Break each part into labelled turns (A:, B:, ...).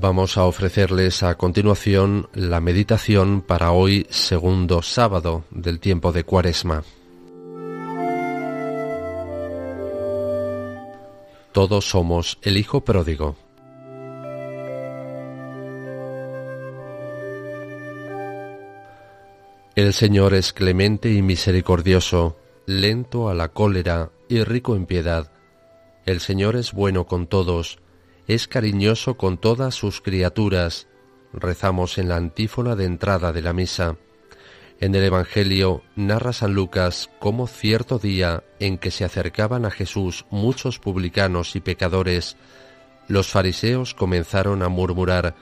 A: Vamos a ofrecerles a continuación la meditación para hoy segundo sábado del tiempo de Cuaresma. Todos somos el Hijo pródigo. El Señor es clemente y misericordioso, lento a la cólera y rico en piedad. El Señor es bueno con todos, es cariñoso con todas sus criaturas. Rezamos en la antífona de entrada de la misa. En el Evangelio narra San Lucas cómo cierto día en que se acercaban a Jesús muchos publicanos y pecadores, los fariseos comenzaron a murmurar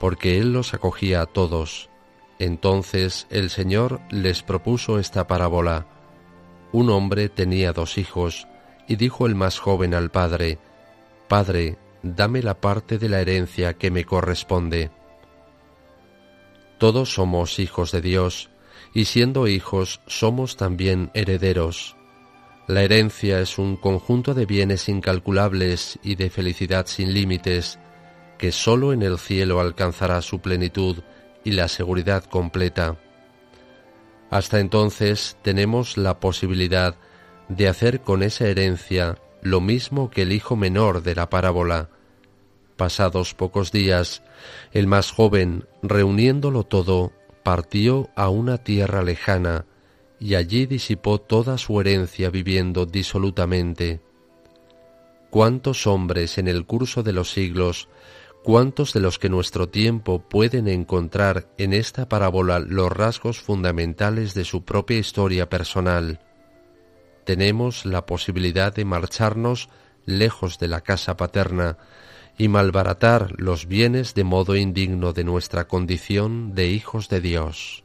A: porque él los acogía a todos. Entonces el Señor les propuso esta parábola. Un hombre tenía dos hijos, y dijo el más joven al padre, Padre, dame la parte de la herencia que me corresponde. Todos somos hijos de Dios, y siendo hijos somos también herederos. La herencia es un conjunto de bienes incalculables y de felicidad sin límites, que sólo en el cielo alcanzará su plenitud y la seguridad completa. Hasta entonces tenemos la posibilidad de hacer con esa herencia lo mismo que el hijo menor de la parábola. Pasados pocos días, el más joven, reuniéndolo todo, partió a una tierra lejana, y allí disipó toda su herencia viviendo disolutamente. ¿Cuántos hombres en el curso de los siglos, cuántos de los que nuestro tiempo pueden encontrar en esta parábola los rasgos fundamentales de su propia historia personal? Tenemos la posibilidad de marcharnos lejos de la casa paterna y malbaratar los bienes de modo indigno de nuestra condición de hijos de Dios.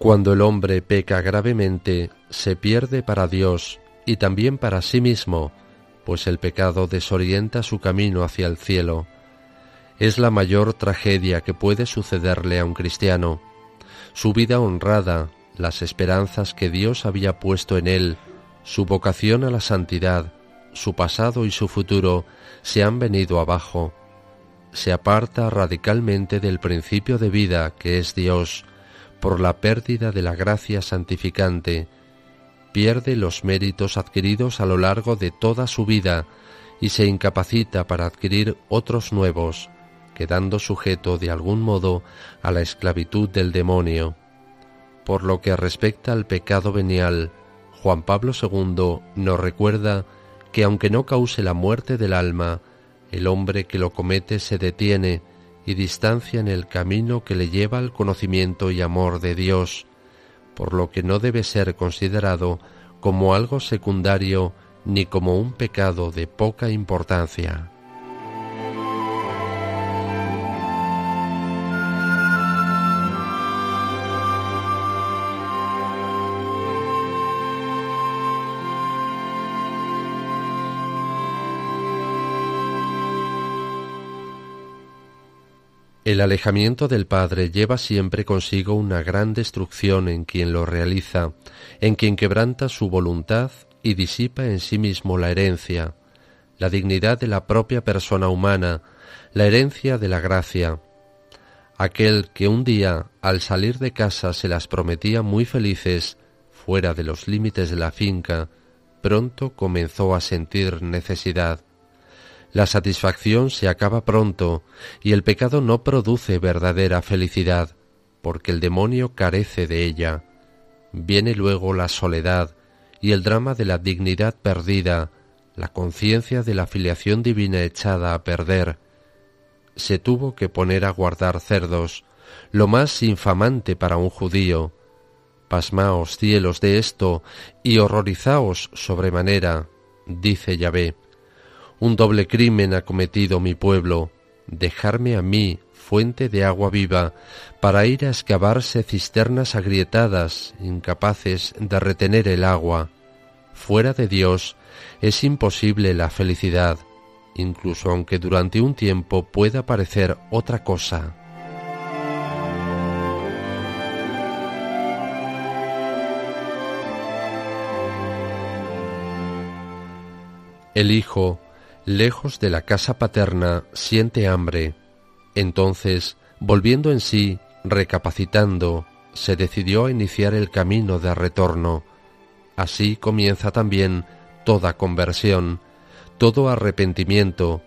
A: Cuando el hombre peca gravemente, se pierde para Dios y también para sí mismo, pues el pecado desorienta su camino hacia el cielo. Es la mayor tragedia que puede sucederle a un cristiano. Su vida honrada, las esperanzas que Dios había puesto en él, su vocación a la santidad, su pasado y su futuro se han venido abajo. Se aparta radicalmente del principio de vida que es Dios, por la pérdida de la gracia santificante, pierde los méritos adquiridos a lo largo de toda su vida y se incapacita para adquirir otros nuevos, quedando sujeto de algún modo a la esclavitud del demonio. Por lo que respecta al pecado venial, Juan Pablo II nos recuerda que aunque no cause la muerte del alma, el hombre que lo comete se detiene y distancia en el camino que le lleva al conocimiento y amor de Dios, por lo que no debe ser considerado como algo secundario ni como un pecado de poca importancia. El alejamiento del Padre lleva siempre consigo una gran destrucción en quien lo realiza, en quien quebranta su voluntad y disipa en sí mismo la herencia, la dignidad de la propia persona humana, la herencia de la gracia. Aquel que un día, al salir de casa, se las prometía muy felices, fuera de los límites de la finca, pronto comenzó a sentir necesidad. La satisfacción se acaba pronto y el pecado no produce verdadera felicidad, porque el demonio carece de ella. Viene luego la soledad y el drama de la dignidad perdida, la conciencia de la filiación divina echada a perder. Se tuvo que poner a guardar cerdos, lo más infamante para un judío. Pasmaos cielos de esto y horrorizaos sobremanera, dice Yahvé un doble crimen ha cometido mi pueblo, dejarme a mí, fuente de agua viva, para ir a excavarse cisternas agrietadas, incapaces de retener el agua. Fuera de Dios es imposible la felicidad, incluso aunque durante un tiempo pueda parecer otra cosa. El Hijo, lejos de la casa paterna, siente hambre. Entonces, volviendo en sí, recapacitando, se decidió a iniciar el camino de retorno. Así comienza también toda conversión, todo arrepentimiento,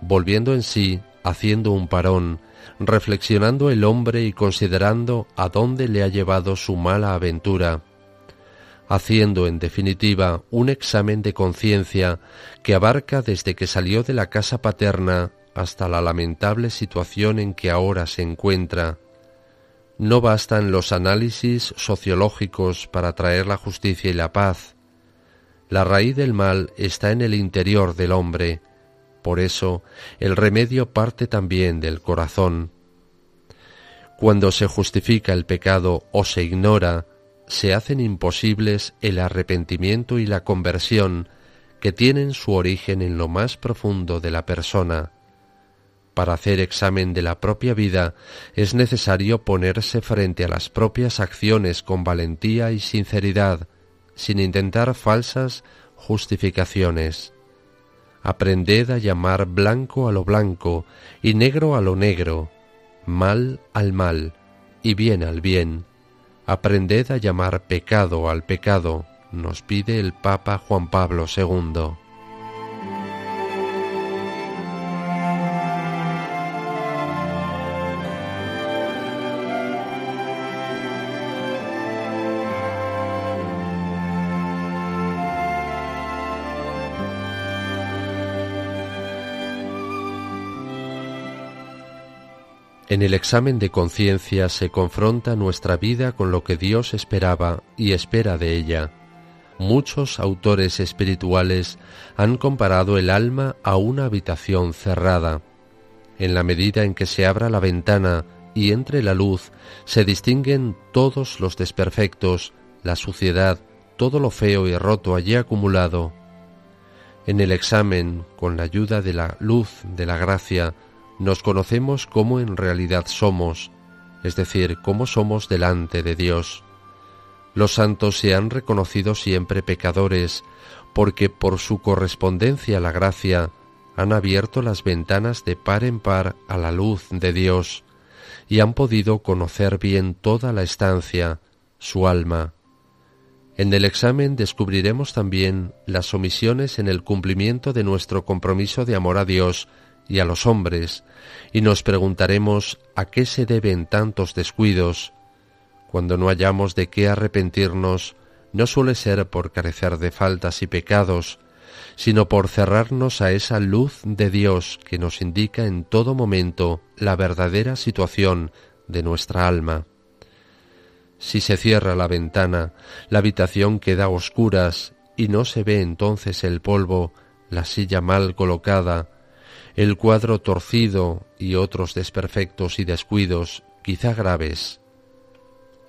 A: volviendo en sí, haciendo un parón, reflexionando el hombre y considerando a dónde le ha llevado su mala aventura, haciendo en definitiva un examen de conciencia que abarca desde que salió de la casa paterna hasta la lamentable situación en que ahora se encuentra. No bastan los análisis sociológicos para traer la justicia y la paz. La raíz del mal está en el interior del hombre, por eso el remedio parte también del corazón. Cuando se justifica el pecado o se ignora, se hacen imposibles el arrepentimiento y la conversión que tienen su origen en lo más profundo de la persona. Para hacer examen de la propia vida es necesario ponerse frente a las propias acciones con valentía y sinceridad, sin intentar falsas justificaciones. Aprended a llamar blanco a lo blanco y negro a lo negro, mal al mal y bien al bien. Aprended a llamar pecado al pecado, nos pide el Papa Juan Pablo II. En el examen de conciencia se confronta nuestra vida con lo que Dios esperaba y espera de ella. Muchos autores espirituales han comparado el alma a una habitación cerrada. En la medida en que se abra la ventana y entre la luz, se distinguen todos los desperfectos, la suciedad, todo lo feo y roto allí acumulado. En el examen, con la ayuda de la luz de la gracia, nos conocemos como en realidad somos, es decir, cómo somos delante de Dios. Los santos se han reconocido siempre pecadores, porque por su correspondencia a la gracia han abierto las ventanas de par en par a la luz de Dios, y han podido conocer bien toda la estancia, su alma. En el examen descubriremos también las omisiones en el cumplimiento de nuestro compromiso de amor a Dios y a los hombres, y nos preguntaremos a qué se deben tantos descuidos. Cuando no hayamos de qué arrepentirnos, no suele ser por carecer de faltas y pecados, sino por cerrarnos a esa luz de Dios que nos indica en todo momento la verdadera situación de nuestra alma. Si se cierra la ventana, la habitación queda a oscuras y no se ve entonces el polvo, la silla mal colocada, el cuadro torcido y otros desperfectos y descuidos, quizá graves.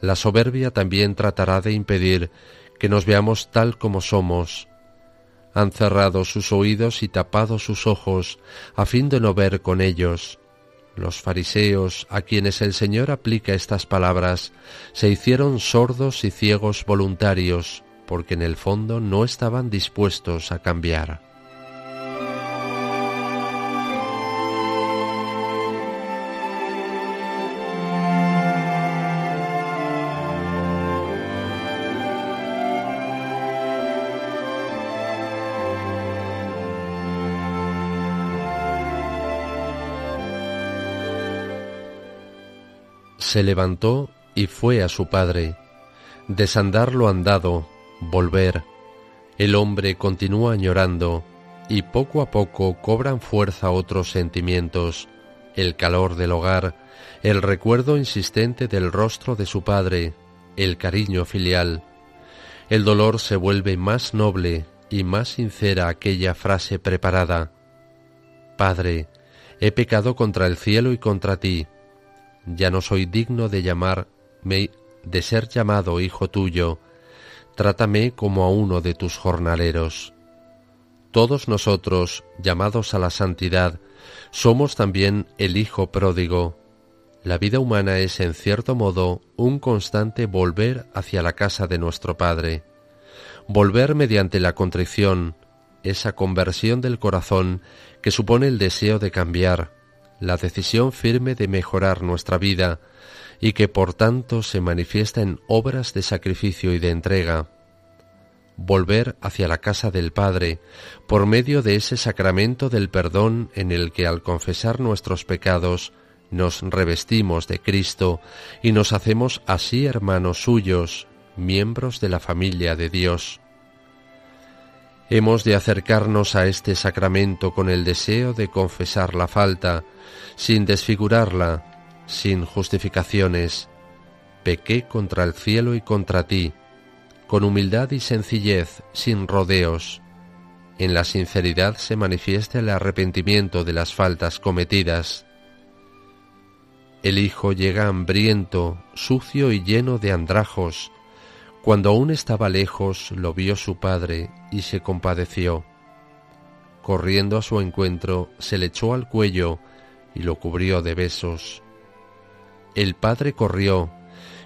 A: La soberbia también tratará de impedir que nos veamos tal como somos. Han cerrado sus oídos y tapado sus ojos a fin de no ver con ellos. Los fariseos, a quienes el Señor aplica estas palabras, se hicieron sordos y ciegos voluntarios, porque en el fondo no estaban dispuestos a cambiar. Se levantó y fue a su padre. Desandar lo andado, volver. El hombre continúa añorando, y poco a poco cobran fuerza otros sentimientos, el calor del hogar, el recuerdo insistente del rostro de su padre, el cariño filial. El dolor se vuelve más noble y más sincera aquella frase preparada. Padre, he pecado contra el cielo y contra ti ya no soy digno de llamarme, de ser llamado hijo tuyo, trátame como a uno de tus jornaleros. Todos nosotros, llamados a la santidad, somos también el Hijo pródigo. La vida humana es, en cierto modo, un constante volver hacia la casa de nuestro Padre. Volver mediante la contrición, esa conversión del corazón que supone el deseo de cambiar, la decisión firme de mejorar nuestra vida y que por tanto se manifiesta en obras de sacrificio y de entrega. Volver hacia la casa del Padre por medio de ese sacramento del perdón en el que al confesar nuestros pecados nos revestimos de Cristo y nos hacemos así hermanos suyos, miembros de la familia de Dios. Hemos de acercarnos a este sacramento con el deseo de confesar la falta, sin desfigurarla, sin justificaciones. Pequé contra el cielo y contra ti, con humildad y sencillez, sin rodeos. En la sinceridad se manifiesta el arrepentimiento de las faltas cometidas. El hijo llega hambriento, sucio y lleno de andrajos, cuando aún estaba lejos, lo vio su padre y se compadeció. Corriendo a su encuentro, se le echó al cuello y lo cubrió de besos. El padre corrió,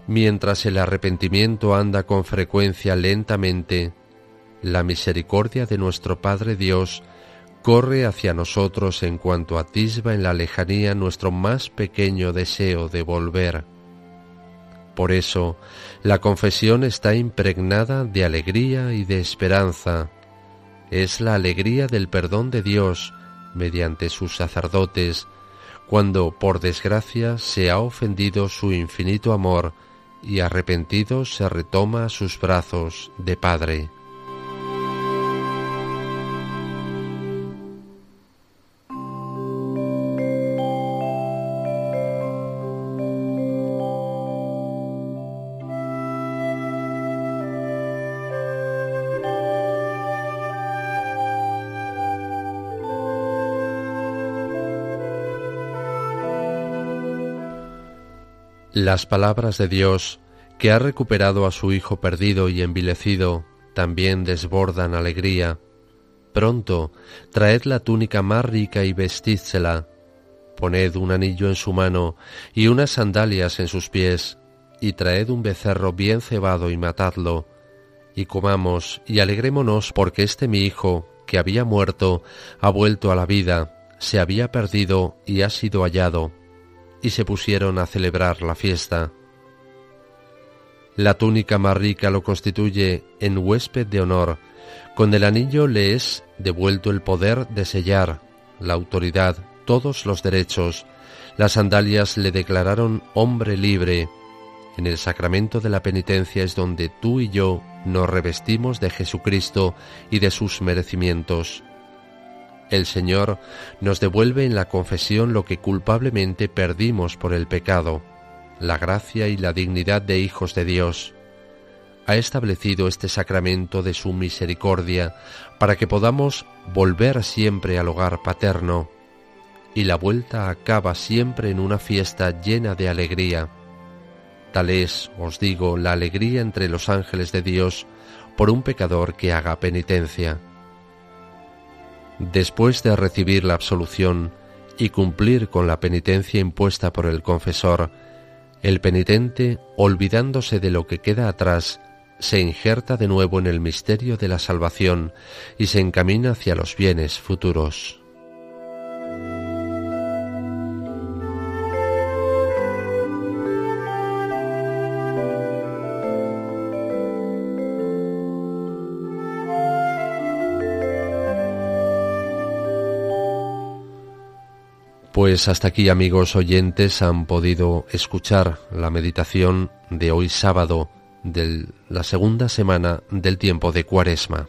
A: mientras el arrepentimiento anda con frecuencia lentamente, la misericordia de nuestro Padre Dios corre hacia nosotros en cuanto atisba en la lejanía nuestro más pequeño deseo de volver. Por eso, la confesión está impregnada de alegría y de esperanza. Es la alegría del perdón de Dios mediante sus sacerdotes, cuando por desgracia se ha ofendido su infinito amor y arrepentido se retoma a sus brazos de Padre. Las palabras de Dios, que ha recuperado a su Hijo perdido y envilecido, también desbordan alegría. Pronto, traed la túnica más rica y vestídsela. Poned un anillo en su mano y unas sandalias en sus pies, y traed un becerro bien cebado y matadlo, y comamos y alegrémonos porque este mi Hijo, que había muerto, ha vuelto a la vida, se había perdido y ha sido hallado y se pusieron a celebrar la fiesta. La túnica más rica lo constituye en huésped de honor, con el anillo le es devuelto el poder de sellar, la autoridad, todos los derechos, las sandalias le declararon hombre libre. En el sacramento de la penitencia es donde tú y yo nos revestimos de Jesucristo y de sus merecimientos. El Señor nos devuelve en la confesión lo que culpablemente perdimos por el pecado, la gracia y la dignidad de hijos de Dios. Ha establecido este sacramento de su misericordia para que podamos volver siempre al hogar paterno, y la vuelta acaba siempre en una fiesta llena de alegría. Tal es, os digo, la alegría entre los ángeles de Dios por un pecador que haga penitencia. Después de recibir la absolución y cumplir con la penitencia impuesta por el confesor, el penitente, olvidándose de lo que queda atrás, se injerta de nuevo en el misterio de la salvación y se encamina hacia los bienes futuros. Pues hasta aquí amigos oyentes han podido escuchar la meditación de hoy sábado de la segunda semana del tiempo de Cuaresma.